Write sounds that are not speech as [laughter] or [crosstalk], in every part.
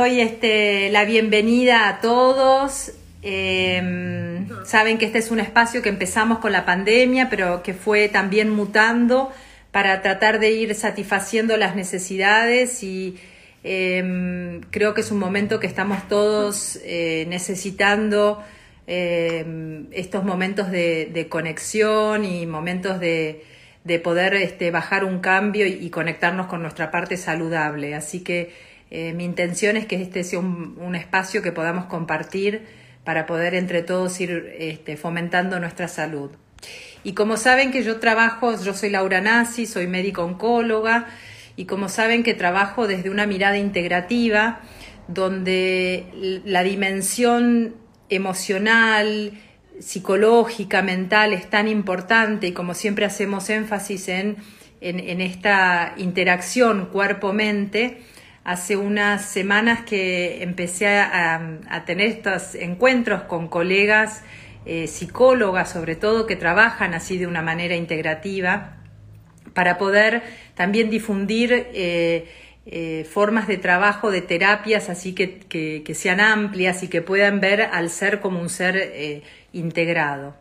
Doy este, la bienvenida a todos. Em, saben que este es un espacio que empezamos con la pandemia, pero que fue también mutando para tratar de ir satisfaciendo las necesidades y em, creo que es un momento que estamos todos eh, necesitando em, estos momentos de, conexión y momentos de, poder este, bajar un cambio y conectarnos con nuestra parte saludable. Así que eh, mi intención es que este sea un, espacio que podamos compartir para poder entre todos ir este, fomentando nuestra salud. Y como saben que yo trabajo, yo soy Laura Nasi, soy médico oncóloga, y como saben que trabajo desde una mirada integrativa, donde la dimensión emocional, psicológica, mental es tan importante y como siempre hacemos énfasis en, en esta interacción cuerpo-mente, hace unas semanas que empecé a, tener estos encuentros con colegas eh, psicólogas, sobre todo, que trabajan así de una manera integrativa, para poder también difundir eh, eh, formas de trabajo, de terapias, así que, sean amplias y que puedan ver al ser como un ser integrado.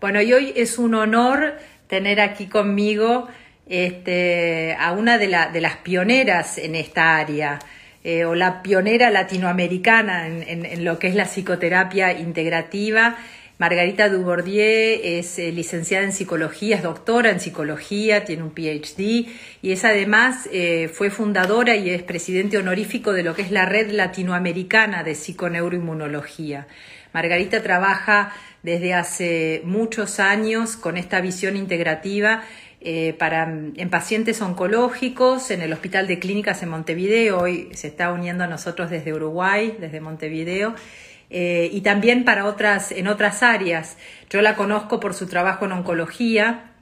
Bueno, y hoy es un honor tener aquí conmigo este, a una de, las pioneras en esta área, eh, o la pionera latinoamericana en, lo que es la psicoterapia integrativa. Margarita Dubordier es eh, licenciada en psicología, es doctora en psicología, tiene un PhD y es además eh, fue fundadora y es presidente honorífico de lo que es la red latinoamericana de psiconeuroinmunología. Margarita trabaja desde hace muchos años con esta visión integrativa eh, para, en pacientes oncológicos en el Hospital de Clínicas en Montevideo. Hoy se está uniendo a nosotros desde Uruguay, desde Montevideo. Eh, y también para otras, en otras áreas. Yo la conozco por su trabajo en oncología,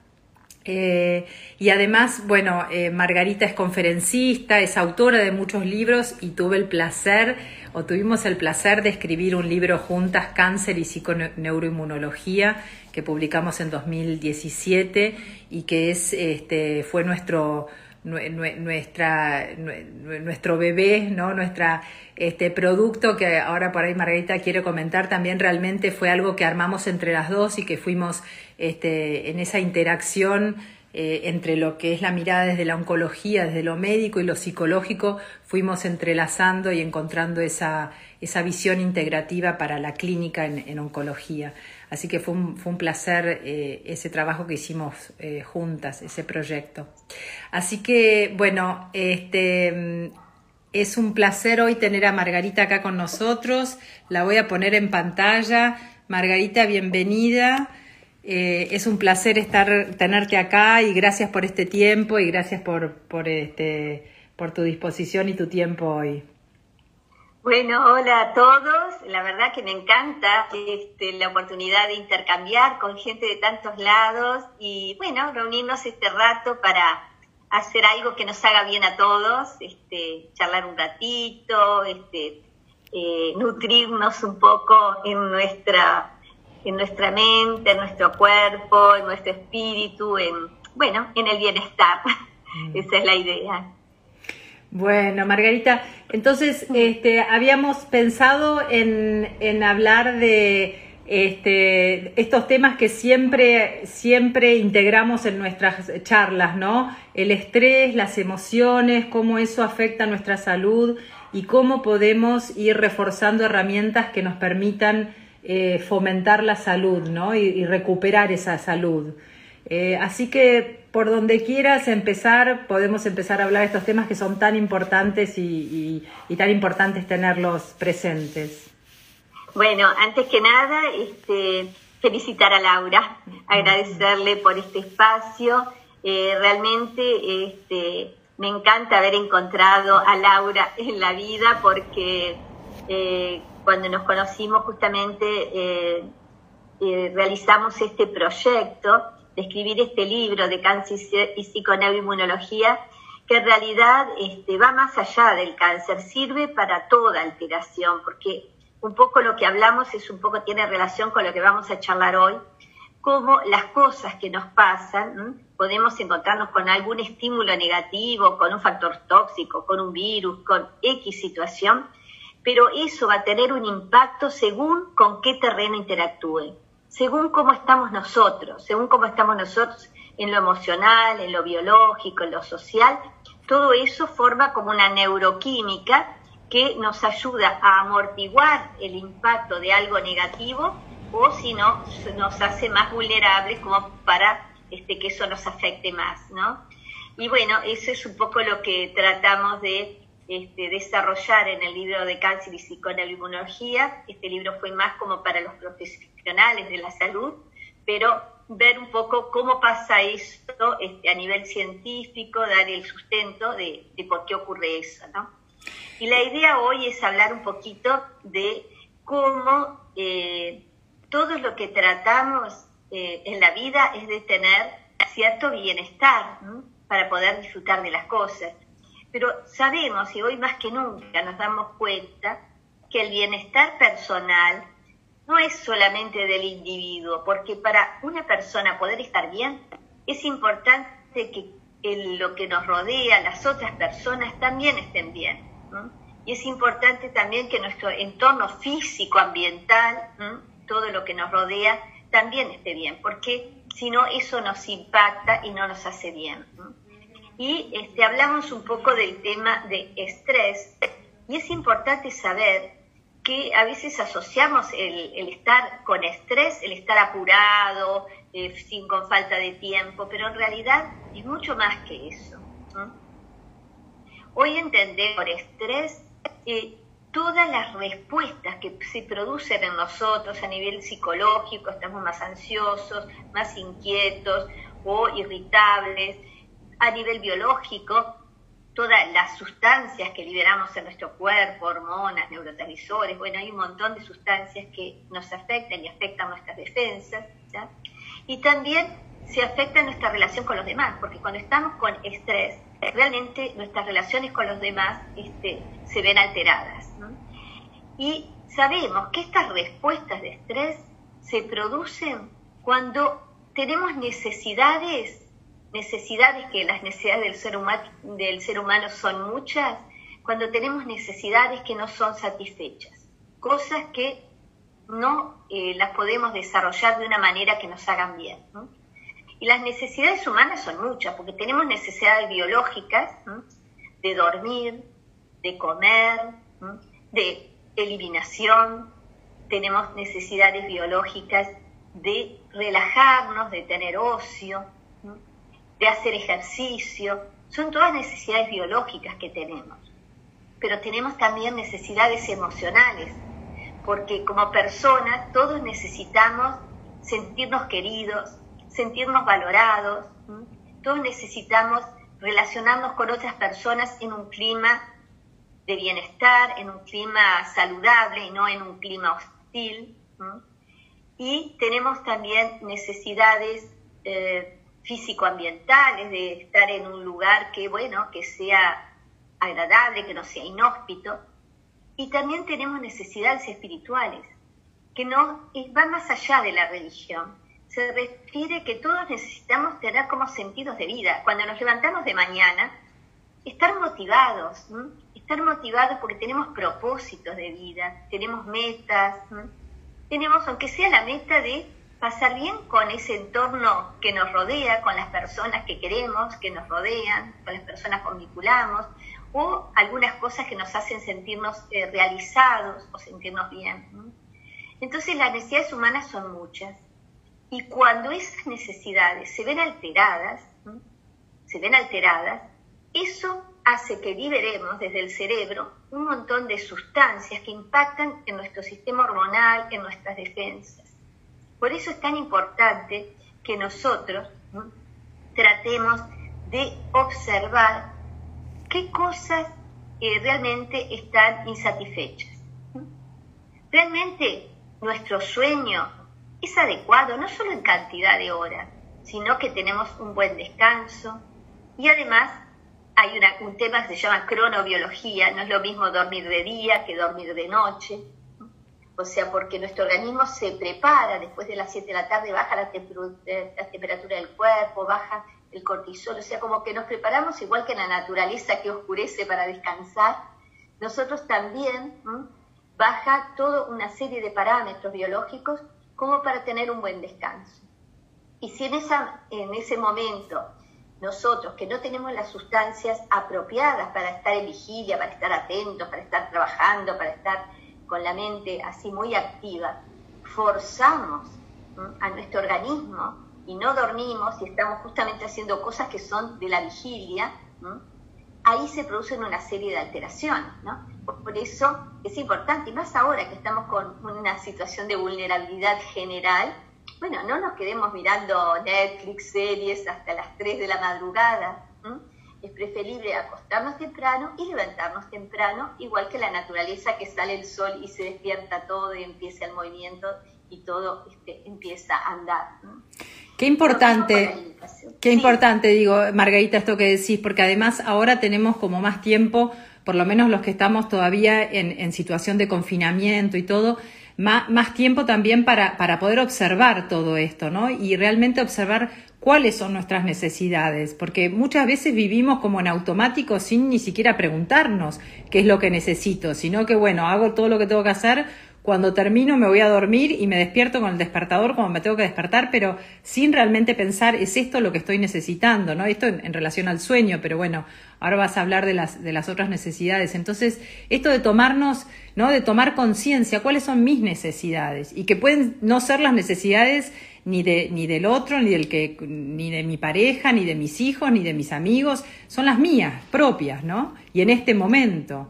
eh, y además, bueno, Margarita es conferencista, es autora de muchos libros y tuve el placer, o tuvimos el placer de escribir un libro juntas, Cáncer y Psiconeuroinmunología, que publicamos en 2017 y que es, este, fue nuestro, nuestra, nuestro bebé, ¿no? Nuestra, este producto que ahora por ahí Margarita quiere comentar, también realmente fue algo que armamos entre las dos y que fuimos este, en esa interacción eh, entre lo que es la mirada desde la oncología, desde lo médico y lo psicológico, fuimos entrelazando y encontrando esa, esa visión integrativa para la clínica en oncología. Así que fue un, fue un placer eh, ese trabajo que hicimos eh, juntas, ese proyecto. Así que, bueno, este, es un placer hoy tener a Margarita acá con nosotros. La voy a poner en pantalla. Margarita, bienvenida. Eh, es un placer estar, tenerte acá y gracias por este tiempo y gracias por, por, este, por tu disposición y tu tiempo hoy. Bueno, hola a todos. La verdad que me encanta este, la oportunidad de intercambiar con gente de tantos lados y, bueno, reunirnos este rato para hacer algo que nos haga bien a todos, este, charlar un ratito, este, eh, nutrirnos un poco en nuestra, en nuestra mente, en nuestro cuerpo, en nuestro espíritu, en, bueno, en el bienestar. Mm. Esa es la idea. Bueno, Margarita, entonces este, habíamos pensado en, hablar de este, estos temas que siempre, siempre integramos en nuestras charlas, ¿no? El estrés, las emociones, cómo eso afecta a nuestra salud y cómo podemos ir reforzando herramientas que nos permitan eh, fomentar la salud, ¿no? y recuperar esa salud. Eh, así que por donde quieras empezar, podemos empezar a hablar de estos temas que son tan importantes y, tan importantes tenerlos presentes. Bueno, antes que nada, este, felicitar a Laura, agradecerle por este espacio. Eh, realmente este, me encanta haber encontrado a Laura en la vida porque eh, cuando nos conocimos justamente realizamos este proyecto de escribir este libro de cáncer y psiconeuroinmunología, que en realidad este, va más allá del cáncer, sirve para toda alteración, porque un poco lo que hablamos es un poco, tiene relación con lo que vamos a charlar hoy, cómo las cosas que nos pasan, podemos encontrarnos con algún estímulo negativo, con un factor tóxico, con un virus, con X situación, pero eso va a tener un impacto según con qué terreno interactúe, según cómo estamos nosotros, según cómo estamos nosotros en lo emocional, en lo biológico, en lo social, todo eso forma como una neuroquímica que nos ayuda a amortiguar el impacto de algo negativo o si no, nos hace más vulnerables como para este, que eso nos afecte más, ¿no? Y bueno, eso es un poco lo que tratamos de este, desarrollar en el libro de cáncer y psiconeuroinmunología. Este libro fue más como para los profesionales de la salud, pero ver un poco cómo pasa esto este, a nivel científico, dar el sustento de, por qué ocurre eso, ¿no? Y la idea hoy es hablar un poquito de cómo eh, todo lo que tratamos eh, en la vida es de tener cierto bienestar para poder disfrutar de las cosas. Pero sabemos, y hoy más que nunca nos damos cuenta, que el bienestar personal no es solamente del individuo, porque para una persona poder estar bien, es importante que lo que nos rodea, las otras personas también estén bien. Y es importante también que nuestro entorno físico, ambiental, todo lo que nos rodea, también esté bien, porque si no, eso nos impacta y no nos hace bien. Y este, hablamos un poco del tema de estrés, y es importante saber que a veces asociamos el, estar con estrés, el estar apurado, eh, sin, con falta de tiempo, pero en realidad es mucho más que eso. Hoy entendemos por estrés eh, todas las respuestas que se producen en nosotros a nivel psicológico, estamos más ansiosos, más inquietos o irritables, a nivel biológico, todas las sustancias que liberamos en nuestro cuerpo, hormonas, neurotransmisores, bueno, hay un montón de sustancias que nos afectan y afectan nuestras defensas, y también se afecta nuestra relación con los demás, porque cuando estamos con estrés, realmente nuestras relaciones con los demás este, se ven alteradas. Y sabemos que estas respuestas de estrés se producen cuando tenemos necesidades, necesidades que las necesidades del ser, humano, del ser humano son muchas, cuando tenemos necesidades que no son satisfechas, cosas que no eh, las podemos desarrollar de una manera que nos hagan bien. Y las necesidades humanas son muchas, porque tenemos necesidades biológicas de dormir, de comer, de eliminación, tenemos necesidades biológicas de relajarnos, de tener ocio, de hacer ejercicio. Son todas necesidades biológicas que tenemos. Pero tenemos también necesidades emocionales, porque como personas todos necesitamos sentirnos queridos, sentirnos valorados, todos necesitamos relacionarnos con otras personas en un clima de bienestar, en un clima saludable y no en un clima hostil. Y tenemos también necesidades eh, físico-ambientales, de estar en un lugar que, bueno, que sea agradable, que no sea inhóspito. Y también tenemos necesidades espirituales, que no van más allá de la religión se refiere que todos necesitamos tener como sentidos de vida. Cuando nos levantamos de mañana, estar motivados, estar motivados porque tenemos propósitos de vida, tenemos metas, tenemos, aunque sea la meta de pasar bien con ese entorno que nos rodea, con las personas que queremos, que nos rodean, con las personas con vinculamos, o algunas cosas que nos hacen sentirnos eh, realizados o sentirnos bien. Entonces las necesidades humanas son muchas y cuando esas necesidades se ven alteradas, se ven alteradas, eso hace que liberemos desde el cerebro un montón de sustancias que impactan en nuestro sistema hormonal, en nuestras defensas. Por eso es tan importante que nosotros tratemos de observar qué cosas eh, realmente están insatisfechas. Realmente nuestro sueño, es adecuado no solo en cantidad de horas, sino que tenemos un buen descanso. Y además hay un tema que se llama cronobiología, no es lo mismo dormir de día que dormir de noche, o sea, porque nuestro organismo se prepara, después de las 7 de la tarde baja la, eh, la temperatura del cuerpo, baja el cortisol, o sea, como que nos preparamos igual que en la naturaleza que oscurece para descansar, nosotros también baja toda una serie de parámetros biológicos como para tener un buen descanso. Y si en, esa, en ese momento nosotros que no tenemos las sustancias apropiadas para estar en vigilia, para estar atentos, para estar trabajando, para estar con la mente así muy activa, forzamos a nuestro organismo y no dormimos y estamos justamente haciendo cosas que son de la vigilia, ahí se producen una serie de alteraciones, ¿no? Por eso es importante, y más ahora que estamos con una situación de vulnerabilidad general, bueno, no nos quedemos mirando Netflix, series hasta las 3 de la madrugada. Es preferible acostarnos temprano y levantarnos temprano, igual que la naturaleza que sale el sol y se despierta todo y empieza el movimiento y todo este, empieza a andar. Qué importante, qué importante, digo, Margarita, esto que decís, porque además ahora tenemos como más tiempo, por lo menos los que estamos todavía en, situación de confinamiento y todo, más, más tiempo también para, para poder observar todo esto, ¿no? Y realmente observar cuáles son nuestras necesidades, porque muchas veces vivimos como en automático sin ni siquiera preguntarnos qué es lo que necesito, sino que bueno, hago todo lo que tengo que hacer cuando termino me voy a dormir y me despierto con el despertador como me tengo que despertar, pero sin realmente pensar, ¿es esto lo que estoy necesitando? ¿no? Esto en, relación al sueño, pero bueno, ahora vas a hablar de las, de las otras necesidades. Entonces, esto de tomarnos, ¿no? De tomar conciencia, ¿cuáles son mis necesidades? Y que pueden no ser las necesidades ni, de, ni del otro, ni, del que, ni de mi pareja, ni de mis hijos, ni de mis amigos, son las mías, propias, ¿no? Y en este momento.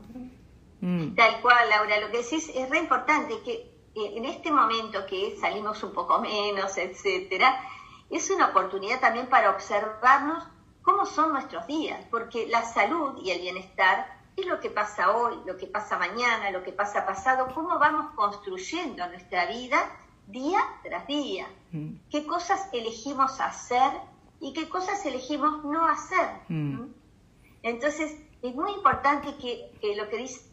Mm. Tal cual, Laura, lo que decís es re importante que eh, en este momento que salimos un poco menos, etcétera, es una oportunidad también para observarnos cómo son nuestros días, porque la salud y el bienestar es lo que pasa hoy, lo que pasa mañana, lo que pasa pasado, cómo vamos construyendo nuestra vida día tras día, mm. qué cosas elegimos hacer y qué cosas elegimos no hacer. Mm. Entonces, es muy importante que, que lo que dice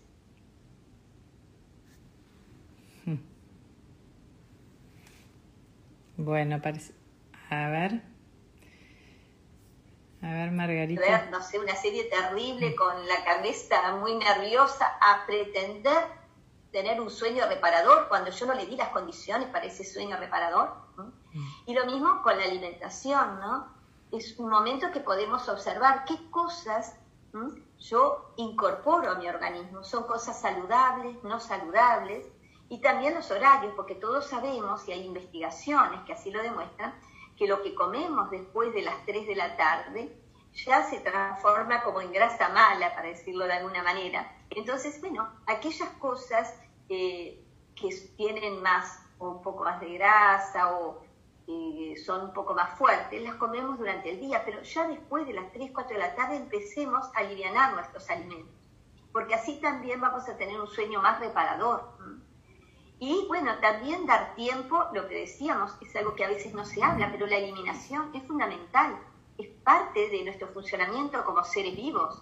Bueno, parece. A ver. A ver, Margarita. no sé, una serie terrible con la cabeza muy nerviosa a pretender tener un sueño reparador cuando yo no le di las condiciones para ese sueño reparador. Mm. Y lo mismo con la alimentación, ¿no? Es un momento que podemos observar qué cosas yo incorporo a mi organismo. Son cosas saludables, no saludables, y también los horarios, porque todos sabemos, y hay investigaciones que así lo demuestran, que lo que comemos después de las 3 de la tarde ya se transforma como en grasa mala, para decirlo de alguna manera. Entonces, bueno, aquellas cosas eh, que tienen más o un poco más de grasa o eh, son un poco más fuertes, las comemos durante el día, pero ya después de las 3, 4 de la tarde empecemos a aliviar nuestros alimentos, porque así también vamos a tener un sueño más reparador. Y bueno, también dar tiempo, lo que decíamos, es algo que a veces no se habla, pero la eliminación es fundamental, es parte de nuestro funcionamiento como seres vivos.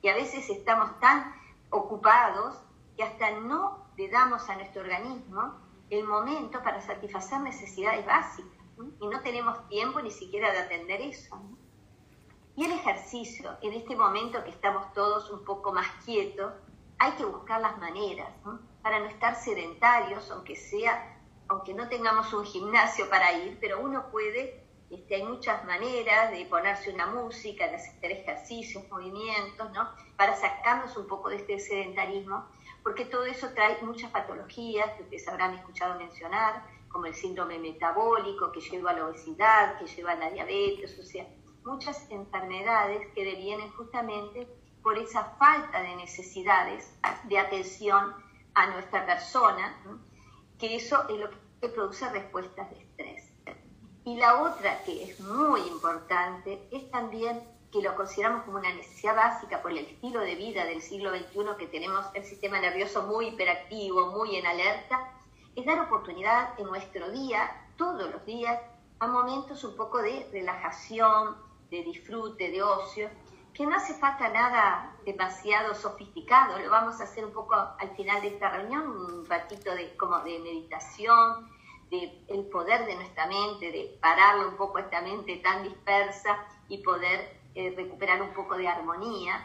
Y a veces estamos tan ocupados que hasta no le damos a nuestro organismo el momento para satisfacer necesidades básicas. Y no tenemos tiempo ni siquiera de atender eso. Y el ejercicio, en este momento que estamos todos un poco más quietos, hay que buscar las maneras para no estar sedentarios, aunque sea, aunque no tengamos un gimnasio para ir, pero uno puede, este, hay muchas maneras de ponerse una música, de hacer ejercicios, movimientos, ¿no? Para sacarnos un poco de este sedentarismo, porque todo eso trae muchas patologías que ustedes habrán escuchado mencionar, como el síndrome metabólico que lleva a la obesidad, que lleva a la diabetes, o sea, muchas enfermedades que devienen justamente por esa falta de necesidades de atención a nuestra persona, que eso es lo que produce respuestas de estrés. Y la otra que es muy importante es también que lo consideramos como una necesidad básica por el estilo de vida del siglo XXI que tenemos el sistema nervioso muy hiperactivo, muy en alerta, es dar oportunidad en nuestro día, todos los días, a momentos un poco de relajación, de disfrute, de ocio, que no hace falta nada demasiado sofisticado, lo vamos a hacer un poco al final de esta reunión, un ratito de, como de meditación, de poder de nuestra mente, de pararle un poco esta mente tan dispersa y poder eh, recuperar un poco de armonía.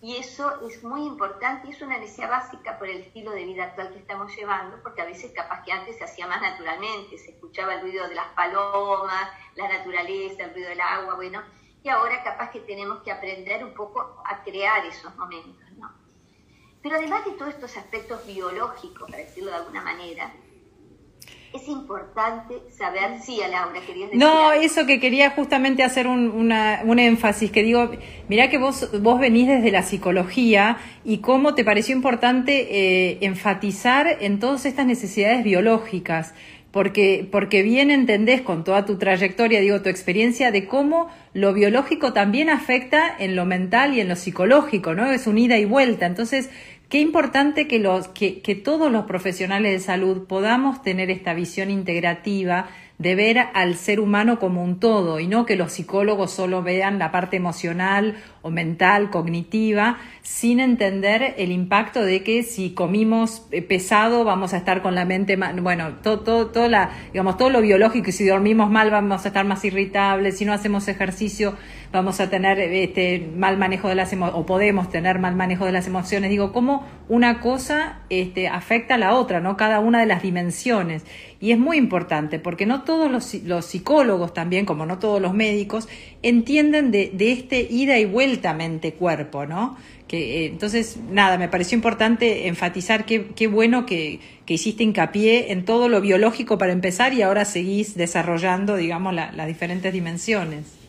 Y eso es muy importante y es una necesidad básica por el estilo de vida actual que estamos llevando, porque a veces capaz que antes se hacía más naturalmente, se escuchaba el ruido de las palomas, la naturaleza, el ruido del agua, bueno, y ahora capaz que tenemos que aprender un poco a crear esos momentos, ¿no? Pero además de todos estos aspectos biológicos, para decirlo de alguna manera, es importante saber, sí, a Laura, querías decir No, eso que quería justamente hacer un, una, un énfasis, que digo, mirá que vos, vos venís desde la psicología y cómo te pareció importante eh, enfatizar en todas estas necesidades biológicas porque, porque bien entendés con toda tu trayectoria, digo, tu experiencia de cómo lo biológico también afecta en lo mental y en lo psicológico, ¿no? Es un ida y vuelta. Entonces, Qué importante que, los, que, que todos los profesionales de salud podamos tener esta visión integrativa de ver al ser humano como un todo y no que los psicólogos solo vean la parte emocional o mental, cognitiva, sin entender el impacto de que si comimos eh, pesado vamos a estar con la mente, bueno, todo, todo, todo, la, digamos, todo lo biológico y si dormimos mal vamos a estar más irritables, si no hacemos ejercicio vamos a tener este, mal manejo de las emociones, o podemos tener mal manejo de las emociones. Digo, cómo una cosa este, afecta a la otra, ¿no? Cada una de las dimensiones. Y es muy importante, porque no todos los, los psicólogos también, como no todos los médicos, entienden de, de este ida y vuelta mente-cuerpo, ¿no? Que, eh, entonces, nada, me pareció importante enfatizar qué, qué bueno que, que, hiciste hincapié en todo lo biológico para empezar y ahora seguís desarrollando, digamos, las diferentes dimensiones.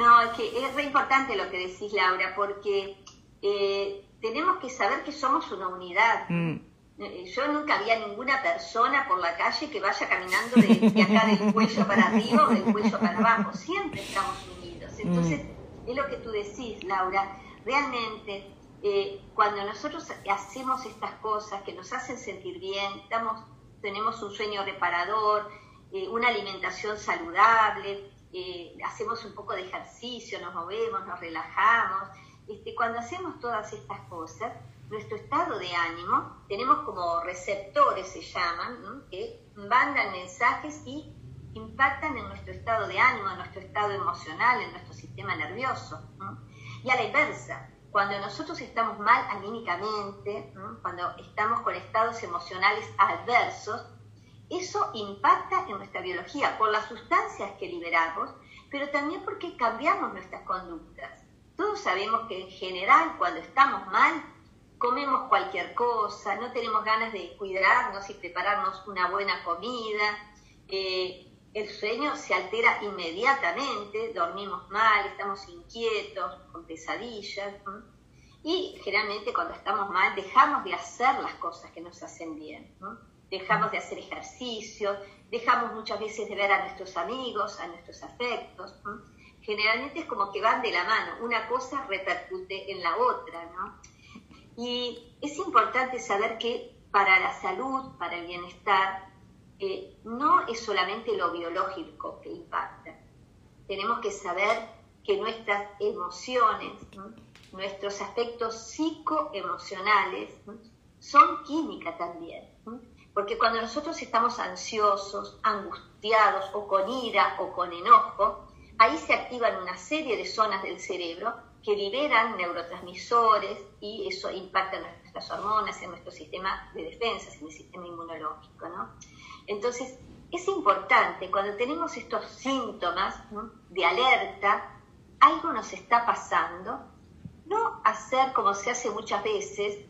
No, es que es re importante lo que decís, Laura, porque eh, tenemos que saber que somos una unidad. Mm. Eh, yo nunca había ninguna persona por la calle que vaya caminando de, acá del cuello para arriba o del cuello para abajo. Siempre estamos unidos. Mm. Entonces, es lo que tú decís, Laura. Realmente, eh, cuando nosotros hacemos estas cosas que nos hacen sentir bien, estamos, tenemos un sueño reparador, una alimentación saludable, eh, hacemos un poco de ejercicio, nos movemos, nos relajamos. Este, cuando hacemos todas estas cosas, nuestro estado de ánimo, tenemos como receptores, se llaman, que mandan mensajes y impactan en nuestro estado de ánimo, en nuestro estado emocional, en nuestro sistema nervioso. Y a la inversa, cuando nosotros estamos mal anímicamente, cuando estamos con estados emocionales adversos, eso impacta en nuestra biología por las sustancias que liberamos, pero también porque cambiamos nuestras conductas. Todos sabemos que en general cuando estamos mal, comemos cualquier cosa, no tenemos ganas de cuidarnos y prepararnos una buena comida, eh, el sueño se altera inmediatamente, dormimos mal, estamos inquietos, con pesadillas. Y generalmente cuando estamos mal dejamos de hacer las cosas que nos hacen bien dejamos de hacer ejercicio, dejamos muchas veces de ver a nuestros amigos, a nuestros afectos. Generalmente es como que van de la mano, una cosa repercute en la otra, ¿no? Y es importante saber que para la salud, para el bienestar, eh, no es solamente lo biológico que impacta. Tenemos que saber que nuestras emociones, nuestros aspectos psicoemocionales, son química también. Porque cuando nosotros estamos ansiosos, angustiados o con ira o con enojo, ahí se activan una serie de zonas del cerebro que liberan neurotransmisores y eso impacta en nuestras hormonas, en nuestro sistema de defensa, en el sistema inmunológico. ¿no? Entonces, es importante cuando tenemos estos síntomas de alerta, algo nos está pasando, no hacer como se hace muchas veces,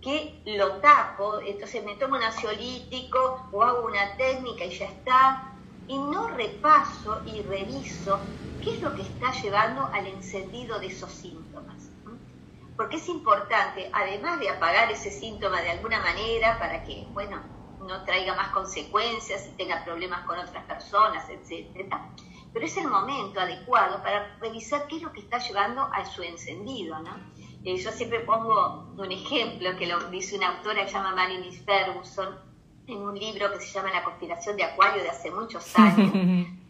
que lo tapo, entonces me tomo un ansiolítico o hago una técnica y ya está, y no repaso y reviso qué es lo que está llevando al encendido de esos síntomas. Porque es importante, además de apagar ese síntoma de alguna manera para que, bueno, no traiga más consecuencias y tenga problemas con otras personas, etc. Pero es el momento adecuado para revisar qué es lo que está llevando a su encendido, ¿no? Eh, yo siempre pongo un ejemplo que lo dice una autora que se llama Marilyn Ferguson en un libro que se llama La conspiración de Acuario de hace muchos [laughs] años,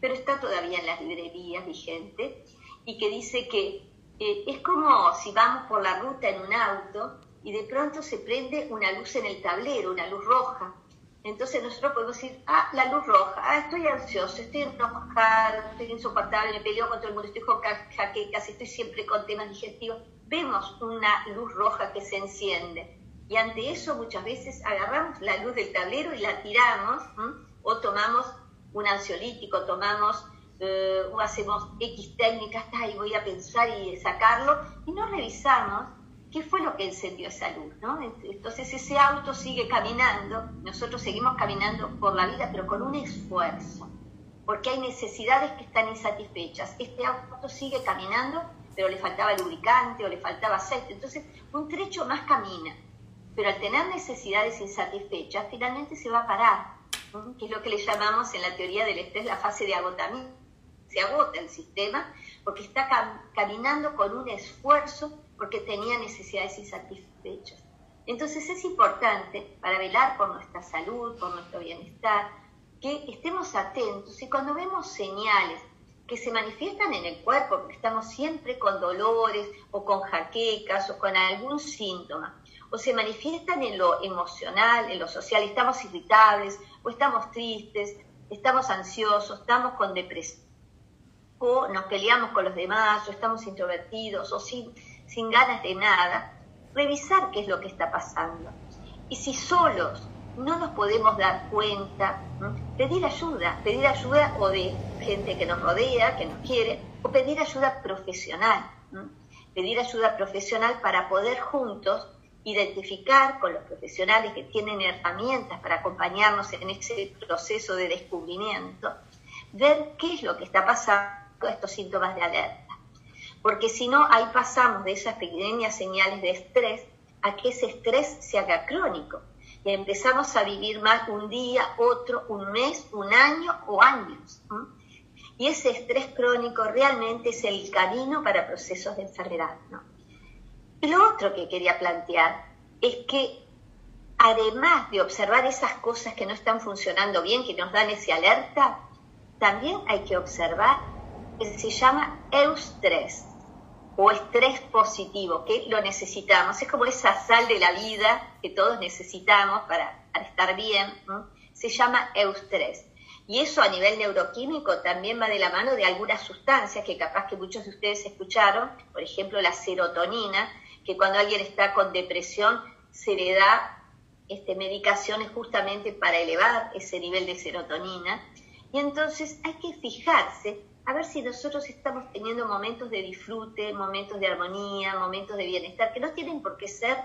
pero está todavía en las librerías vigente, y que dice que eh, es como si vamos por la ruta en un auto y de pronto se prende una luz en el tablero, una luz roja. Entonces nosotros podemos decir, ah, la luz roja, ah, estoy ansioso, estoy enojado, estoy insoportable, me peleo con todo el mundo, estoy con jaquecas, estoy siempre con temas digestivos vemos una luz roja que se enciende y ante eso muchas veces agarramos la luz del tablero y la tiramos o tomamos un ansiolítico, tomamos eh, o hacemos X técnicas y voy a pensar y sacarlo y no revisamos qué fue lo que encendió esa luz, ¿no? Entonces ese auto sigue caminando, nosotros seguimos caminando por la vida, pero con un esfuerzo, porque hay necesidades que están insatisfechas. Este auto sigue caminando, pero le faltaba lubricante o le faltaba aceite, entonces un trecho más camina, pero al tener necesidades insatisfechas, finalmente se va a parar, que es lo que le llamamos en la teoría del estrés la fase de agotamiento. Se agota el sistema porque está caminando con un esfuerzo porque tenía necesidades insatisfechas. Entonces es importante para velar por nuestra salud, por nuestro bienestar, que estemos atentos y cuando vemos señales que se manifiestan en el cuerpo, porque estamos siempre con dolores o con jaquecas o con algún síntoma, o se manifiestan en lo emocional, en lo social, estamos irritables o estamos tristes, estamos ansiosos, estamos con depresión, o nos peleamos con los demás, o estamos introvertidos, o sin sin ganas de nada, revisar qué es lo que está pasando. Y si solos no nos podemos dar cuenta, pedir ayuda, pedir ayuda o de gente que nos rodea, que nos quiere, o pedir ayuda profesional, pedir ayuda profesional para poder juntos identificar con los profesionales que tienen herramientas para acompañarnos en ese proceso de descubrimiento, ver qué es lo que está pasando estos síntomas de alerta. Porque si no, ahí pasamos de esas pequeñas señales de estrés a que ese estrés se haga crónico. Y empezamos a vivir mal un día, otro, un mes, un año o años. Y ese estrés crónico realmente es el camino para procesos de enfermedad. ¿no? lo otro que quería plantear es que además de observar esas cosas que no están funcionando bien, que nos dan ese alerta, también hay que observar que se llama eustrés o estrés positivo, que lo necesitamos. Es como esa sal de la vida que todos necesitamos para, estar bien. Se llama eustrés. Y eso a nivel neuroquímico también va de la mano de algunas sustancias que capaz que muchos de ustedes escucharon, por ejemplo la serotonina, que cuando alguien está con depresión se le da este, medicaciones justamente para elevar ese nivel de serotonina. Y entonces hay que fijarse a ver si nosotros estamos teniendo momentos de disfrute, momentos de armonía, momentos de bienestar, que no tienen por qué ser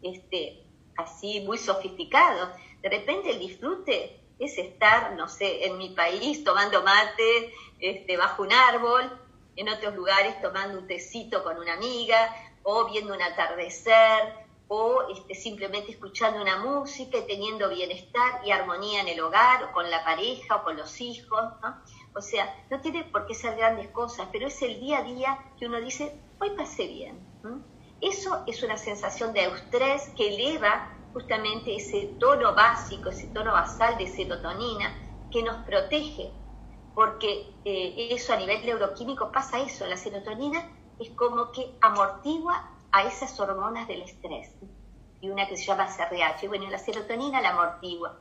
este, así muy sofisticados. De repente el disfrute es estar, no sé, en mi país tomando mate este, bajo un árbol, en otros lugares tomando un tecito con una amiga, o viendo un atardecer, o este, simplemente escuchando una música y teniendo bienestar y armonía en el hogar, o con la pareja, o con los hijos. ¿no? O sea, no tiene por qué ser grandes cosas, pero es el día a día que uno dice, hoy pasé bien. Eso es una sensación de estrés que eleva justamente ese tono básico, ese tono basal de serotonina que nos protege, porque eh, eso a nivel neuroquímico pasa eso, la serotonina es como que amortigua a esas hormonas del estrés, y una que se llama CRH, bueno, la serotonina la amortigua.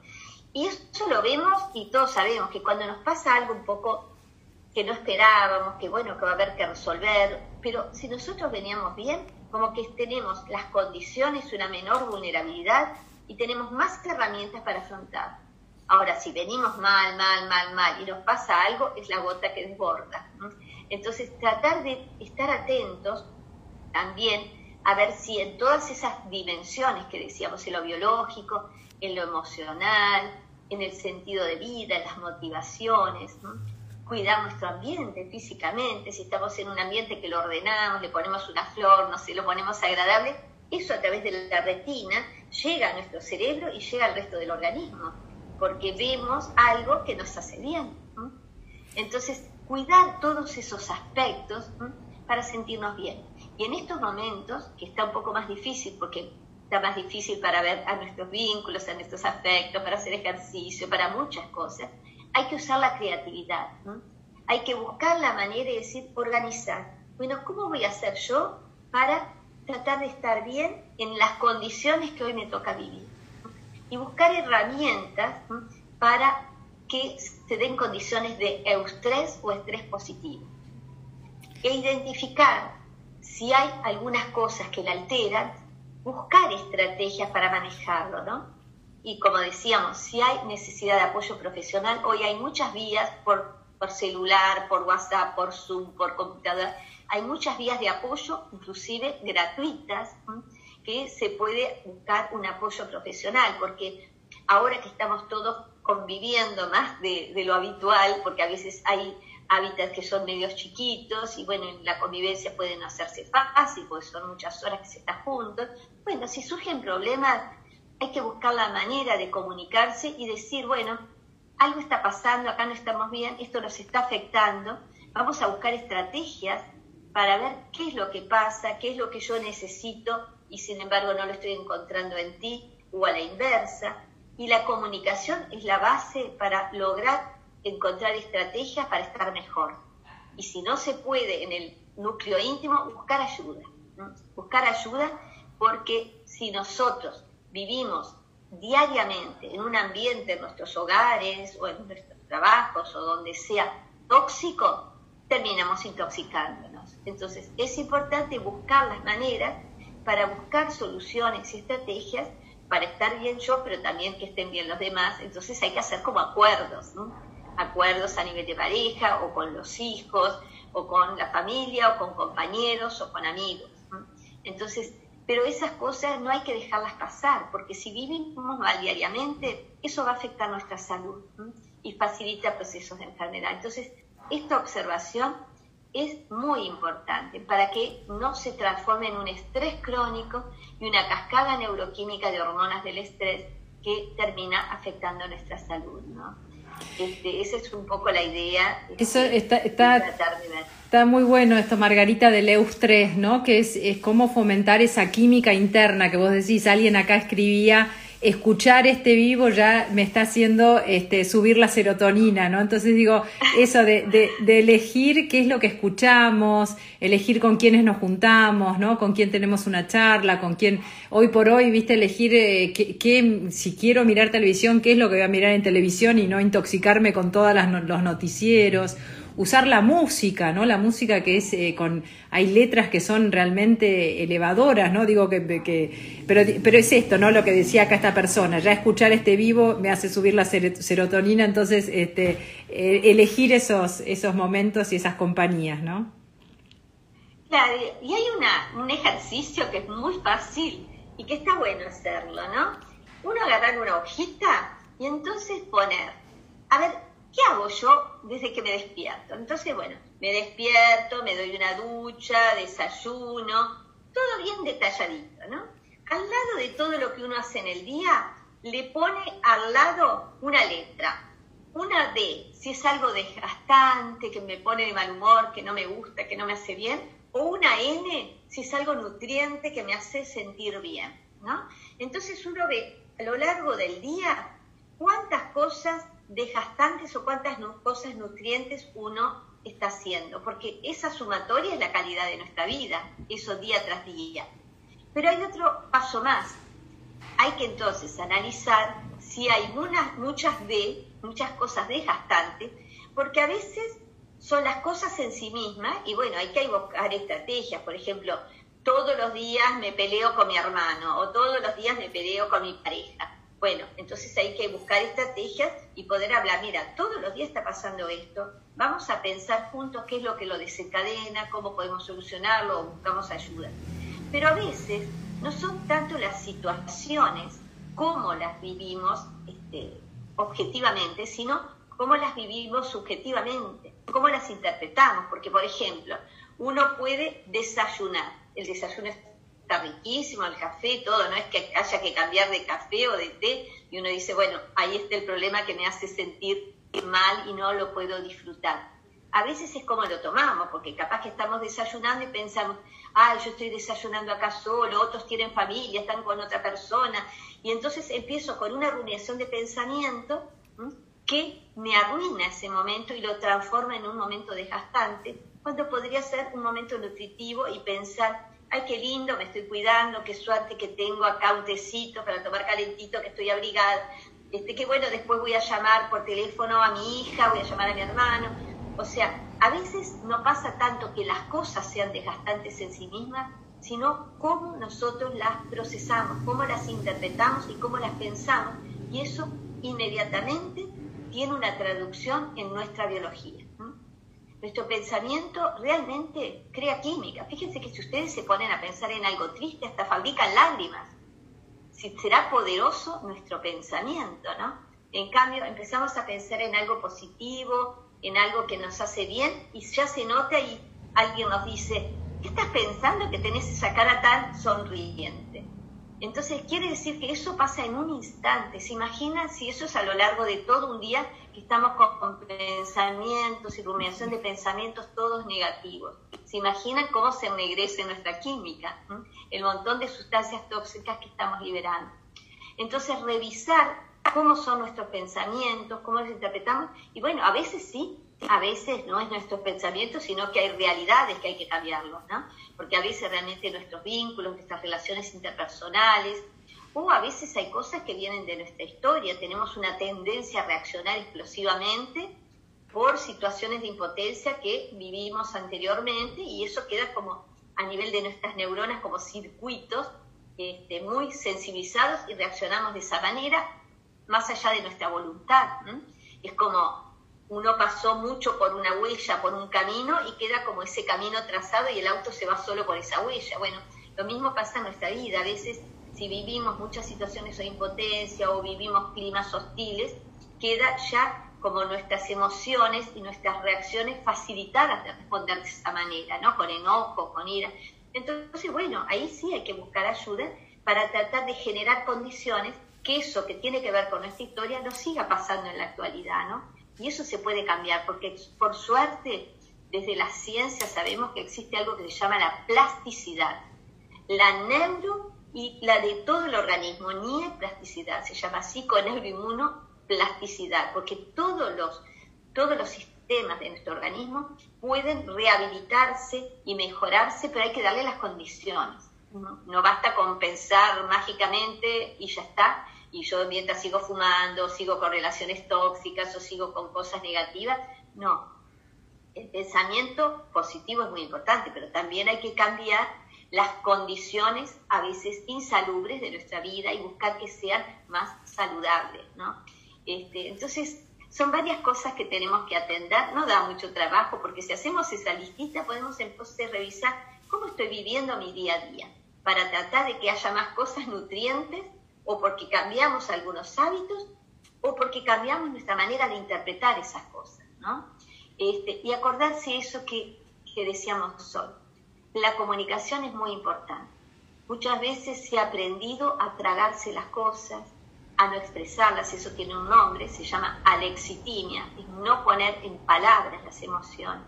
Y eso lo vemos y todos sabemos que cuando nos pasa algo un poco que no esperábamos, que bueno, que va a haber que resolver, pero si nosotros veníamos bien, como que tenemos las condiciones, una menor vulnerabilidad y tenemos más herramientas para afrontar. Ahora, si venimos mal, mal, mal, mal y nos pasa algo, es la gota que desborda. Entonces, tratar de estar atentos también a ver si en todas esas dimensiones que decíamos, en lo biológico, en lo emocional, en el sentido de vida, en las motivaciones, cuidar nuestro ambiente físicamente, si estamos en un ambiente que lo ordenamos, le ponemos una flor, no sé, lo ponemos agradable, eso a través de la retina llega a nuestro cerebro y llega al resto del organismo, porque vemos algo que nos hace bien. Entonces, cuidar todos esos aspectos para sentirnos bien. Y en estos momentos, que está un poco más difícil porque está más difícil para ver a nuestros vínculos, a nuestros afectos, para hacer ejercicio, para muchas cosas, hay que usar la creatividad. Hay que buscar la manera de decir, organizar. Bueno, ¿cómo voy a hacer yo para tratar de estar bien en las condiciones que hoy me toca vivir? Y buscar herramientas para que se den condiciones de eustrés o estrés positivo. E identificar si hay algunas cosas que la alteran, buscar estrategias para manejarlo, ¿no? Y como decíamos, si hay necesidad de apoyo profesional, hoy hay muchas vías por, por celular, por WhatsApp, por Zoom, por computadora, hay muchas vías de apoyo, inclusive gratuitas, que se puede buscar un apoyo profesional, porque ahora que estamos todos conviviendo más de, lo habitual, porque a veces hay hábitats que son medios chiquitos y bueno, en la convivencia pueden hacerse fácil, porque son muchas horas que se están juntos. Bueno, si surgen problemas, hay que buscar la manera de comunicarse y decir, bueno, algo está pasando, acá no estamos bien, esto nos está afectando, vamos a buscar estrategias para ver qué es lo que pasa, qué es lo que yo necesito y sin embargo no lo estoy encontrando en ti o a la inversa. Y la comunicación es la base para lograr encontrar estrategias para estar mejor. Y si no se puede en el núcleo íntimo, buscar ayuda. Buscar ayuda porque si nosotros vivimos diariamente en un ambiente, en nuestros hogares o en nuestros trabajos o donde sea tóxico, terminamos intoxicándonos. Entonces es importante buscar las maneras para buscar soluciones y estrategias para estar bien yo, pero también que estén bien los demás. Entonces hay que hacer como acuerdos. Acuerdos a nivel de pareja o con los hijos o con la familia o con compañeros o con amigos. Entonces, pero esas cosas no hay que dejarlas pasar, porque si vivimos mal diariamente, eso va a afectar nuestra salud y facilita procesos de enfermedad. Entonces, esta observación es muy importante para que no se transforme en un estrés crónico y una cascada neuroquímica de hormonas del estrés que termina afectando nuestra salud, ¿no? Este, esa es un poco la idea. Eso está, está, está, muy bueno esto, Margarita, del EUS 3, ¿no? Que es, es cómo fomentar esa química interna que vos decís, alguien acá escribía escuchar este vivo ya me está haciendo este, subir la serotonina, ¿no? Entonces digo, eso de, de, elegir qué es lo que escuchamos, elegir con quiénes nos juntamos, ¿no? Con quién tenemos una charla, con quién, hoy por hoy, viste, elegir eh, qué, si quiero mirar televisión, qué es lo que voy a mirar en televisión y no intoxicarme con todos los noticieros usar la música, ¿no? La música que es eh, con hay letras que son realmente elevadoras, ¿no? Digo que, que pero pero es esto, ¿no? Lo que decía acá esta persona, ya escuchar este vivo me hace subir la serotonina, entonces este eh, elegir esos esos momentos y esas compañías, ¿no? Claro, y hay una, un ejercicio que es muy fácil y que está bueno hacerlo, ¿no? Uno agarrar una hojita y entonces poner, a ver, ¿qué hago yo desde que me despierto? Entonces, bueno, me despierto, me doy una ducha, desayuno, todo bien detalladito, ¿no? Al lado de todo lo que uno hace en el día, le pone al lado una letra. Una D, si es algo desgastante, que me pone de mal humor, que no me gusta, que no me hace bien, o una N, si es algo nutriente que me hace sentir bien, ¿no? Entonces uno ve a lo largo del día cuántas cosas desgastantes o cuántas cosas nutrientes uno está haciendo, porque esa sumatoria es la calidad de nuestra vida, eso día tras día. Pero hay otro paso más. Hay que entonces analizar si hay unas, muchas de, muchas cosas desgastantes, porque a veces son las cosas en sí mismas, y bueno, hay que buscar estrategias, por ejemplo, todos los días me peleo con mi hermano, o todos los días me peleo con mi pareja bueno, entonces hay que buscar estrategias y poder hablar, mira, todos los días está pasando esto, vamos a pensar juntos qué es lo que lo desencadena, cómo podemos solucionarlo o buscamos ayuda. Pero a veces no son tanto las situaciones como las vivimos este, objetivamente, sino cómo las vivimos subjetivamente, cómo las interpretamos, porque por ejemplo, uno puede desayunar, el desayuno es está riquísimo el café, todo, no es que haya que cambiar de café o de té, y uno dice, bueno, ahí está el problema que me hace sentir mal y no lo puedo disfrutar. A veces es como lo tomamos, porque capaz que estamos desayunando y pensamos, ay, yo estoy desayunando acá solo, otros tienen familia, están con otra persona, y entonces empiezo con una rumiación de pensamiento que me arruina ese momento y lo transforma en un momento desgastante, cuando podría ser un momento nutritivo y pensar, ay, qué lindo, me estoy cuidando, qué suerte que tengo acá un tecito para tomar calentito, que estoy abrigada. Este, bueno, después voy a llamar por teléfono a mi hija, voy a llamar a mi hermano. O sea, a veces no pasa tanto que las cosas sean desgastantes en sí mismas, sino cómo nosotros las procesamos, cómo las interpretamos y cómo las pensamos. Y eso inmediatamente tiene una traducción en nuestra biología. Nuestro pensamiento realmente crea química. Fíjense que si ustedes se ponen a pensar en algo triste, hasta fabrican lágrimas. Si será poderoso nuestro pensamiento, ¿no? En cambio, empezamos a pensar en algo positivo, en algo que nos hace bien, y ya se nota y alguien nos dice, ¿qué estás pensando que tenés esa cara tan sonriente? Entonces quiere decir que eso pasa en un instante. ¿Se imagina si eso es a lo largo de todo un día que estamos con, pensamientos y rumiación de pensamientos todos negativos? ¿Se imaginan cómo se ennegrece nuestra química? El montón de sustancias tóxicas que estamos liberando. Entonces revisar cómo son nuestros pensamientos, cómo los interpretamos. Y bueno, a veces sí, a veces no es nuestro pensamiento, sino que hay realidades que hay que cambiarlos, ¿no? Porque a veces realmente nuestros vínculos, nuestras relaciones interpersonales, o a veces hay cosas que vienen de nuestra historia, tenemos una tendencia a reaccionar explosivamente por situaciones de impotencia que vivimos anteriormente y eso queda como a nivel de nuestras neuronas como circuitos este, muy sensibilizados y reaccionamos de esa manera más allá de nuestra voluntad. Es como uno pasó mucho por una huella, por un camino y queda como ese camino trazado y el auto se va solo por esa huella. Bueno, lo mismo pasa en nuestra vida. A veces si vivimos muchas situaciones de impotencia o vivimos climas hostiles, queda ya como nuestras emociones y nuestras reacciones facilitadas de responder de esa manera, ¿no? Con enojo, con ira. Entonces, bueno, ahí sí hay que buscar ayuda para tratar de generar condiciones que eso que tiene que ver con nuestra historia no siga pasando en la actualidad, ¿no? Y eso se puede cambiar, porque por suerte, desde la ciencia sabemos que existe algo que se llama la plasticidad. La neuro y la de todo el organismo, ni es plasticidad, se llama plasticidad, porque todos los, todos los sistemas de nuestro organismo pueden rehabilitarse y mejorarse, pero hay que darle las condiciones. No, no basta con pensar mágicamente y ya está, y yo mientras sigo fumando, sigo con relaciones tóxicas o sigo con cosas negativas. No, el pensamiento positivo es muy importante, pero también hay que cambiar las condiciones a veces insalubres de nuestra vida y buscar que sean más saludables, ¿no? Este, entonces, son varias cosas que tenemos que atender, no da mucho trabajo, porque si hacemos esa listita podemos entonces revisar cómo estoy viviendo mi día a día, para tratar de que haya más cosas nutrientes o porque cambiamos algunos hábitos o porque cambiamos nuestra manera de interpretar esas cosas, ¿no? Este, y acordarse eso que, que decíamos hoy. La comunicación es muy importante. Muchas veces se ha aprendido a tragarse las cosas, a no expresarlas, eso tiene un nombre, se llama alexitimia, es no poner en palabras las emociones.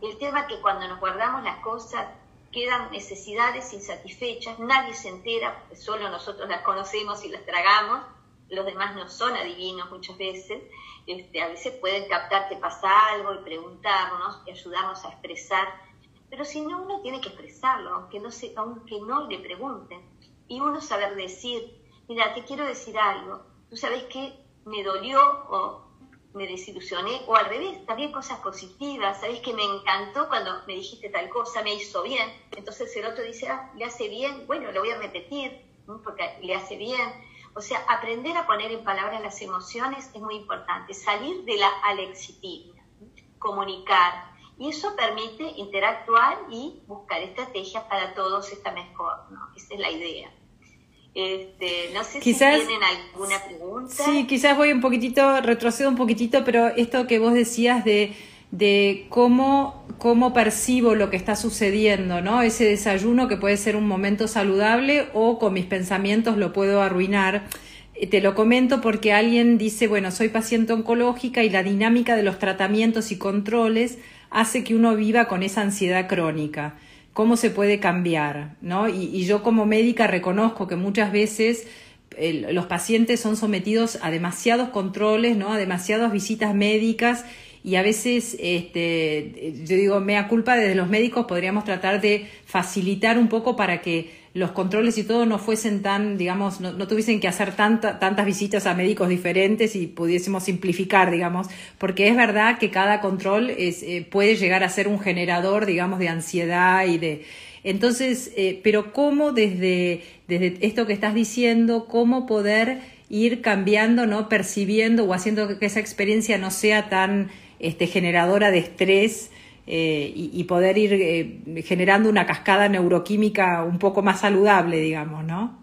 El tema es que cuando nos guardamos las cosas quedan necesidades insatisfechas, nadie se entera, solo nosotros las conocemos y las tragamos, los demás no son adivinos muchas veces, este, a veces pueden captar que pasa algo y preguntarnos y ayudarnos a expresar, pero si no, uno tiene que expresarlo, aunque no, se, aunque no le pregunten, y uno saber decir, mira, te quiero decir algo, tú sabes que me dolió o me desilusioné, o al revés, también cosas positivas, ¿sabes que me encantó cuando me dijiste tal cosa, me hizo bien? Entonces el otro dice, ah, le hace bien, bueno, lo voy a repetir, porque le hace bien. O sea, aprender a poner en palabras las emociones es muy importante, salir de la alexitimia, comunicar, y eso permite interactuar y buscar estrategias para todos está mejor, ¿no? Esa es la idea. Este, no sé quizás, si tienen alguna pregunta. Sí, quizás voy un poquitito, retrocedo un poquitito, pero esto que vos decías de, de cómo, cómo percibo lo que está sucediendo, ¿no? Ese desayuno que puede ser un momento saludable o con mis pensamientos lo puedo arruinar. Eh, te lo comento porque alguien dice, bueno, soy paciente oncológica y la dinámica de los tratamientos y controles hace que uno viva con esa ansiedad crónica cómo se puede cambiar, ¿no? Y, yo como médica reconozco que muchas veces los pacientes son sometidos a demasiados controles, ¿no? A demasiadas visitas médicas y a veces, este, yo digo, mea culpa desde los médicos podríamos tratar de facilitar un poco para que los controles y todo no fuesen tan, digamos, no, tuviesen que hacer tanta, tantas visitas a médicos diferentes y pudiésemos simplificar, digamos, porque es verdad que cada control es, eh, puede llegar a ser un generador, digamos, de ansiedad y de... Entonces, eh, pero ¿cómo desde, desde esto que estás diciendo, cómo poder ir cambiando, ¿no? Percibiendo o haciendo que esa experiencia no sea tan este, generadora de estrés eh, y, poder ir eh, generando una cascada neuroquímica un poco más saludable, digamos, ¿no?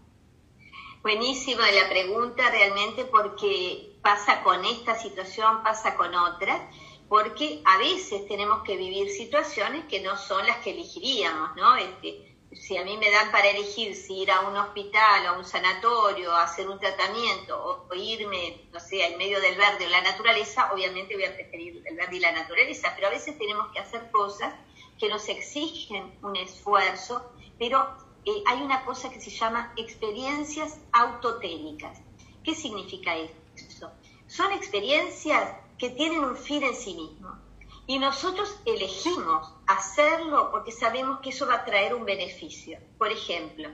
Buenísima la pregunta realmente porque pasa con esta situación, pasa con otras, porque a veces tenemos que vivir situaciones que no son las que elegiríamos, ¿no? Este, si a mí me dan para elegir si ir a un hospital a un sanatorio, a hacer un tratamiento o, irme, no sé, en medio del verde o la naturaleza, obviamente voy a preferir el verde y la naturaleza, pero a veces tenemos que hacer cosas que nos exigen un esfuerzo, pero eh, hay una cosa que se llama experiencias autotécnicas. ¿Qué significa eso? Son experiencias que tienen un fin en sí mismo y nosotros elegimos hacerlo porque sabemos que eso va a traer un beneficio. Por ejemplo,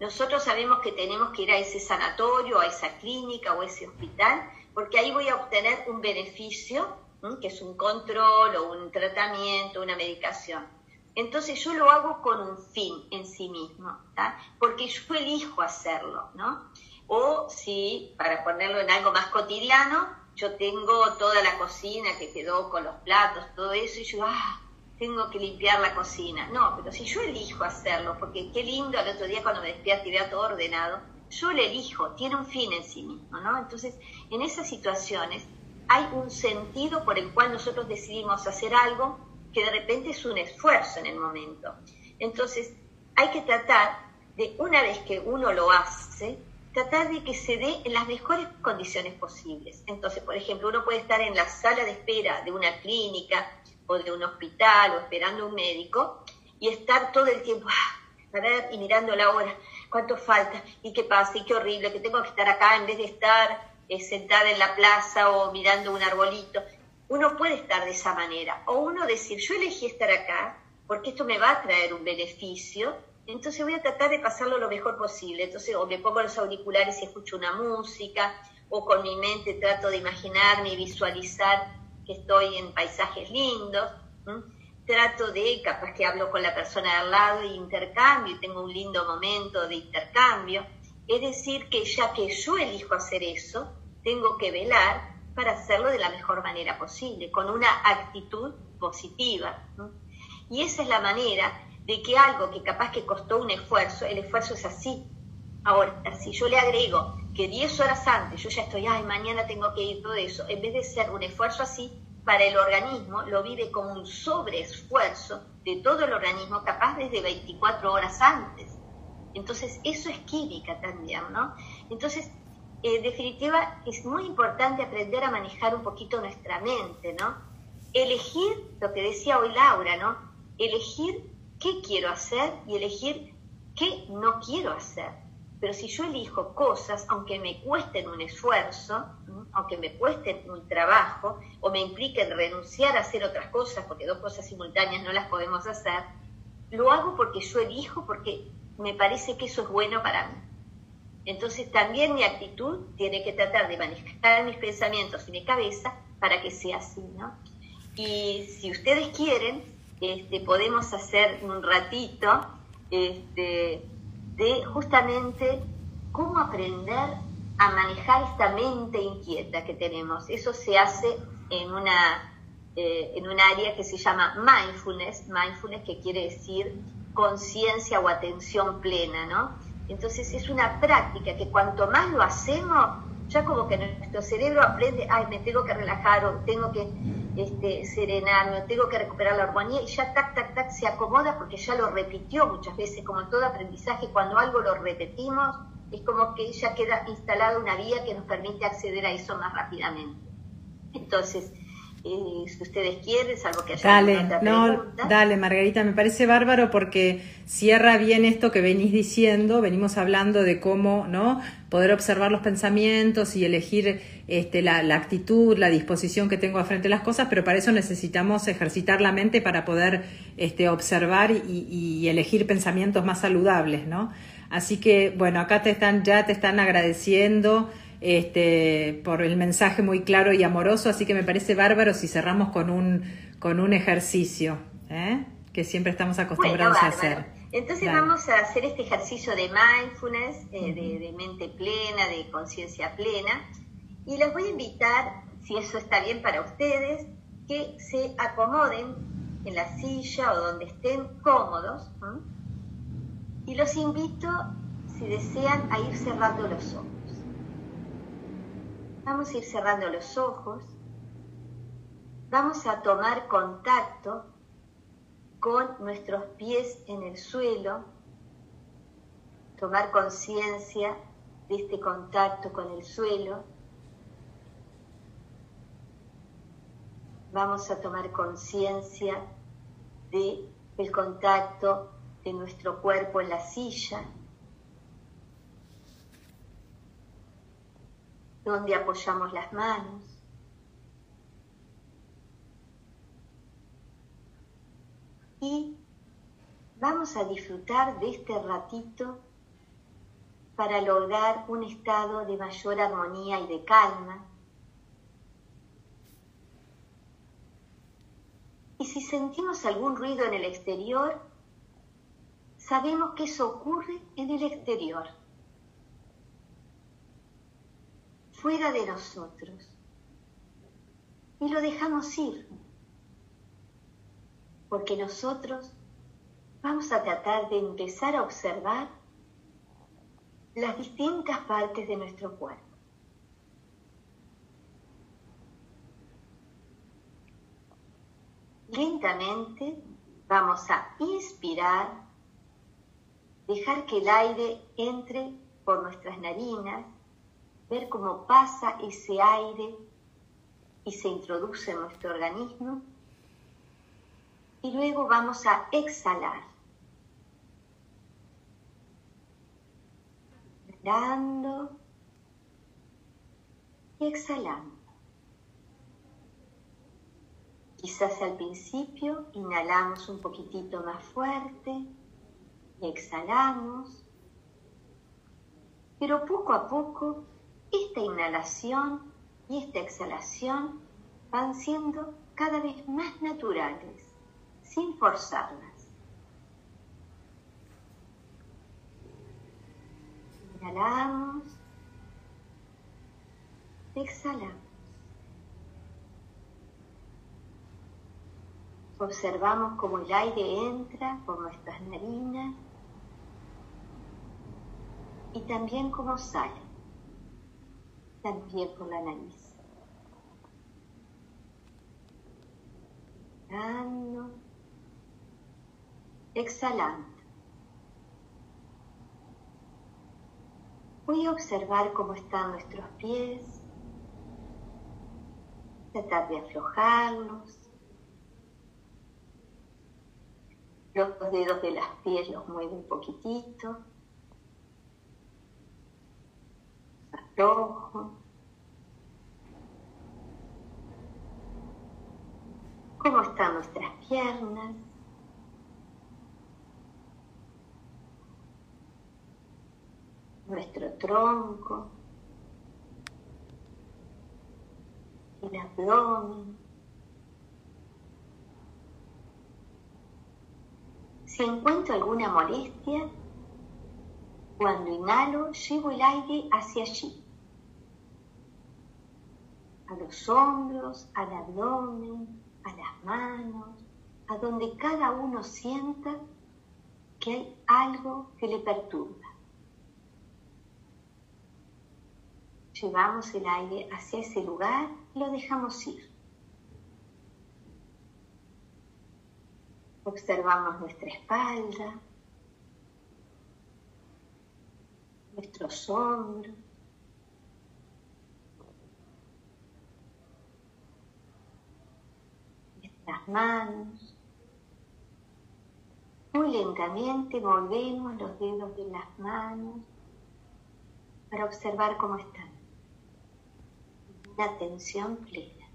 nosotros sabemos que tenemos que ir a ese sanatorio, a esa clínica o a ese hospital, porque ahí voy a obtener un beneficio, que es un control o un tratamiento, una medicación. Entonces yo lo hago con un fin en sí mismo, porque yo elijo hacerlo, ¿no? O si, para ponerlo en algo más cotidiano, yo tengo toda la cocina que quedó con los platos, todo eso, y yo, ah, tengo que limpiar la cocina. No, pero si yo elijo hacerlo, porque qué lindo el otro día cuando me despierto y veo todo ordenado, yo lo elijo, tiene un fin en sí mismo, ¿no? Entonces, en esas situaciones hay un sentido por el cual nosotros decidimos hacer algo que de repente es un esfuerzo en el momento. Entonces, hay que tratar de, una vez que uno lo hace, tratar de que se dé en las mejores condiciones posibles. Entonces, por ejemplo, uno puede estar en la sala de espera de una clínica o de un hospital o esperando un médico y estar todo el tiempo, ah, a y mirando la hora, cuánto falta, y qué pasa, y qué horrible, que tengo que estar acá en vez de estar eh, sentada en la plaza o mirando un arbolito. Uno puede estar de esa manera. O uno decir, yo elegí estar acá porque esto me va a traer un beneficio entonces voy a tratar de pasarlo lo mejor posible. Entonces, o me pongo los auriculares y escucho una música, o con mi mente trato de imaginarme y visualizar que estoy en paisajes lindos. Trato de, capaz que hablo con la persona de al lado y intercambio, y tengo un lindo momento de intercambio. Es decir, que ya que yo elijo hacer eso, tengo que velar para hacerlo de la mejor manera posible, con una actitud positiva. Y esa es la manera de que algo que capaz que costó un esfuerzo, el esfuerzo es así. Ahora, si yo le agrego que 10 horas antes yo ya estoy, ay, mañana tengo que ir todo eso, en vez de ser un esfuerzo así, para el organismo lo vive como un sobreesfuerzo de todo el organismo, capaz desde 24 horas antes. Entonces, eso es química también, ¿no? Entonces, en definitiva, es muy importante aprender a manejar un poquito nuestra mente, ¿no? Elegir, lo que decía hoy Laura, ¿no? Elegir qué quiero hacer y elegir qué no quiero hacer. Pero si yo elijo cosas, aunque me cuesten un esfuerzo, aunque me cuesten un trabajo, o me impliquen renunciar a hacer otras cosas, porque dos cosas simultáneas no las podemos hacer, lo hago porque yo elijo, porque me parece que eso es bueno para mí. Entonces también mi actitud tiene que tratar de manejar mis pensamientos y mi cabeza para que sea así, ¿no? Y si ustedes quieren, este, podemos hacer un ratito este, de justamente cómo aprender a manejar esta mente inquieta que tenemos. Eso se hace en una eh, en un área que se llama mindfulness, mindfulness que quiere decir conciencia o atención plena, ¿no? Entonces es una práctica que cuanto más lo hacemos, ya como que nuestro cerebro aprende, ay, me tengo que relajar o tengo que este, serenarme, tengo que recuperar la armonía y ya tac, tac, tac se acomoda porque ya lo repitió muchas veces, como en todo aprendizaje, cuando algo lo repetimos, es como que ya queda instalada una vía que nos permite acceder a eso más rápidamente. Entonces, si ustedes quieren, salvo que haya dale, otra no, Dale, Margarita, me parece bárbaro porque cierra bien esto que venís diciendo, venimos hablando de cómo, ¿no? Poder observar los pensamientos y elegir este, la, actitud, la disposición que tengo frente a las cosas, pero para eso necesitamos ejercitar la mente para poder este, observar y, y elegir pensamientos más saludables, ¿no? Así que, bueno, acá te están, ya te están agradeciendo este, por el mensaje muy claro y amoroso, así que me parece bárbaro si cerramos con un, con un ejercicio, ¿eh? que siempre estamos acostumbrados a hacer. Entonces vamos a hacer este ejercicio de mindfulness, eh, de, mente plena, de conciencia plena, y les voy a invitar, si eso está bien para ustedes, que se acomoden en la silla o donde estén cómodos, y los invito, si desean, a ir cerrando los ojos. Vamos a ir cerrando los ojos. Vamos a tomar contacto con nuestros pies en el suelo. Tomar conciencia de este contacto con el suelo. Vamos a tomar conciencia de el contacto de nuestro cuerpo en la silla. Donde apoyamos las manos. Y vamos a disfrutar de este ratito para lograr un estado de mayor armonía y de calma. Y si sentimos algún ruido en el exterior, sabemos que eso ocurre en el exterior. Fuera de nosotros y lo dejamos ir, porque nosotros vamos a tratar de empezar a observar las distintas partes de nuestro cuerpo. Lentamente vamos a inspirar, dejar que el aire entre por nuestras narinas ver cómo pasa ese aire y se introduce en nuestro organismo. Y luego vamos a exhalar. Inhalando y exhalando. Quizás al principio inhalamos un poquitito más fuerte y exhalamos, pero poco a poco esta inhalación y esta exhalación van siendo cada vez más naturales, sin forzarlas. Inhalamos, exhalamos. Observamos cómo el aire entra por nuestras narinas y también cómo sale también por la nariz. Inhalando, exhalando. Voy a observar cómo están nuestros pies, tratar de aflojarlos. Los dedos de las pies los muevo un poquitito. Aflojo. cómo están nuestras piernas. Nuestro tronco, el abdomen. Si encuentro alguna molestia, cuando inhalo, llevo el aire hacia allí, a los hombros, al abdomen, a las manos, a donde cada uno sienta que hay algo que le perturba. Llevamos el aire hacia ese lugar y lo dejamos ir. Observamos nuestra espalda, nuestros hombros, las manos. Muy lentamente volvemos los dedos de las manos para observar cómo están. Una atención plena.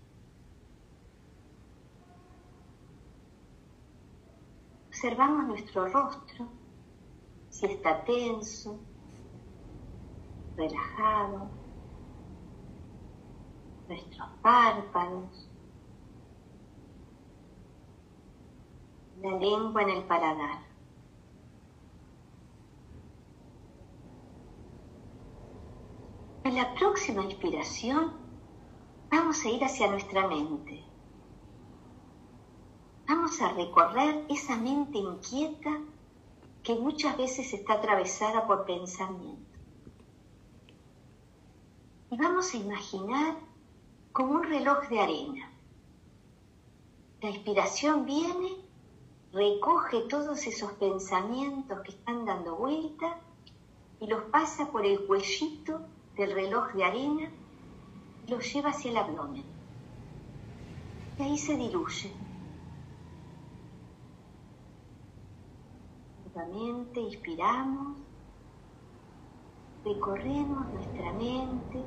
Observamos nuestro rostro, si está tenso, relajado, nuestros párpados, la lengua en el paladar. En la próxima inspiración vamos a ir hacia nuestra mente. Vamos a recorrer esa mente inquieta que muchas veces está atravesada por pensamientos. Y vamos a imaginar como un reloj de arena. La inspiración viene recoge todos esos pensamientos que están dando vuelta y los pasa por el cuellito del reloj de arena y los lleva hacia el abdomen. Y ahí se diluye. Nuevamente inspiramos, recorremos nuestra mente,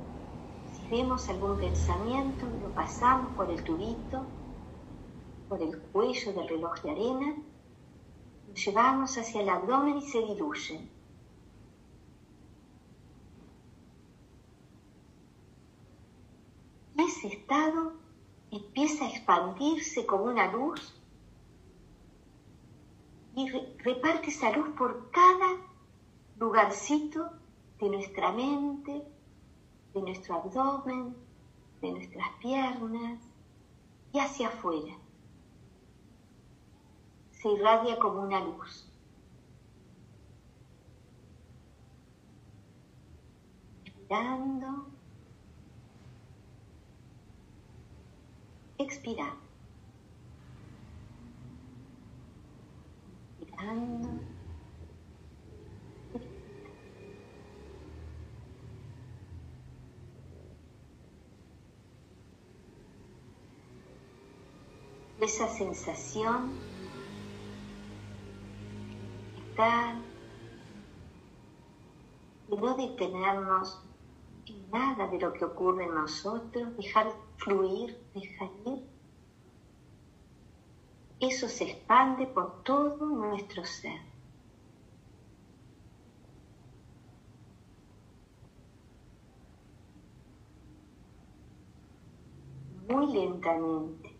si vemos algún pensamiento, lo pasamos por el tubito por el cuello del reloj de arena, lo llevamos hacia el abdomen y se diluyen. ese estado empieza a expandirse como una luz y reparte esa luz por cada lugarcito de nuestra mente, de nuestro abdomen, de nuestras piernas y hacia afuera se irradia como una luz. Inspirando, expirando. Inspirando. Esa sensación y no detenernos en nada de lo que ocurre en nosotros, dejar fluir, dejar ir. Eso se expande por todo nuestro ser. Muy lentamente,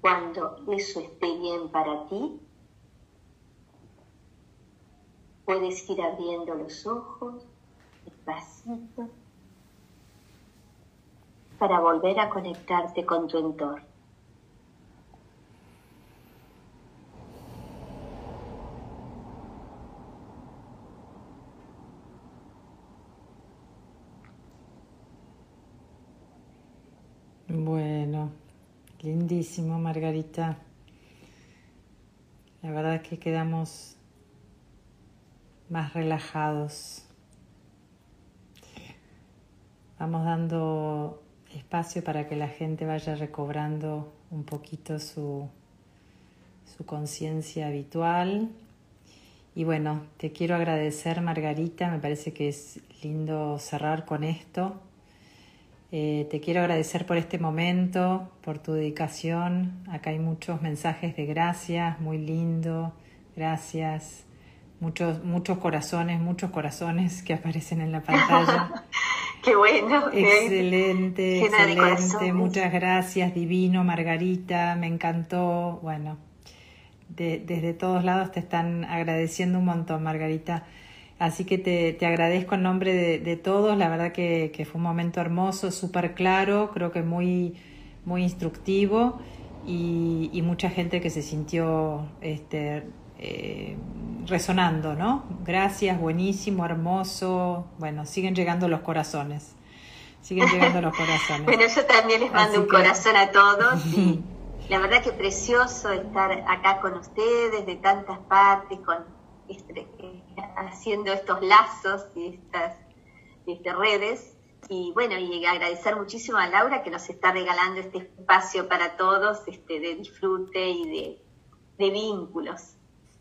cuando eso esté bien para ti, Puedes ir abriendo los ojos despacito para volver a conectarte con tu entorno. Bueno, lindísimo Margarita. La verdad es que quedamos más relajados. Vamos dando espacio para que la gente vaya recobrando un poquito su, su conciencia habitual. Y bueno, te quiero agradecer Margarita, me parece que es lindo cerrar con esto. Eh, te quiero agradecer por este momento, por tu dedicación. Acá hay muchos mensajes de gracias, muy lindo. Gracias muchos, muchos corazones, muchos corazones que aparecen en la pantalla. [laughs] qué bueno. Excelente, excelente. Muchas gracias, divino, Margarita, me encantó. Bueno, desde todos lados te están agradeciendo un montón, Margarita. Así que te, te agradezco en nombre de, todos. La verdad que, que, fue un momento hermoso, súper claro, creo que muy, muy instructivo y, y mucha gente que se sintió este, eh, resonando, ¿no? Gracias, buenísimo, hermoso. Bueno, siguen llegando los corazones. Siguen llegando los corazones. [laughs] bueno, yo también les mando un corazón a todos y [laughs] la verdad que precioso estar acá con ustedes de tantas partes, con este, haciendo estos lazos y estas este, redes. y bueno, y agradecer muchísimo a Laura que nos está regalando este espacio para todos, este, de disfrute y de, de vínculos.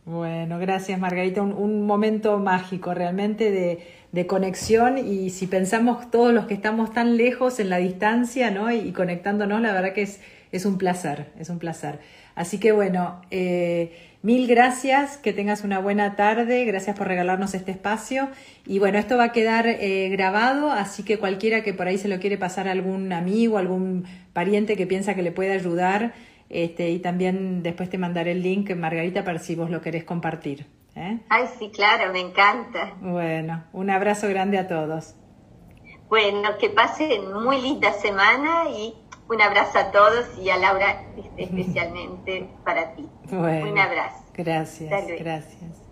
Bueno, gracias Margarita. Un, momento mágico realmente de, de, conexión y si pensamos todos los que estamos tan lejos en la distancia ¿no? y, conectándonos, la verdad que es, es un placer, es un placer. Así que bueno, eh, mil gracias, que tengas una buena tarde, gracias por regalarnos este espacio y bueno, esto va a quedar eh, grabado, así que cualquiera que por ahí se lo quiere pasar a algún amigo, algún pariente que piensa que le puede ayudar, este, y también después te mandaré el link, Margarita, para si vos lo querés compartir. ¿eh? Ay, sí, claro, me encanta. Bueno, un abrazo grande a todos. Bueno, que pasen muy linda semana y un abrazo a todos y a Laura este, [laughs] especialmente para ti. un abrazo. Gracias, gracias.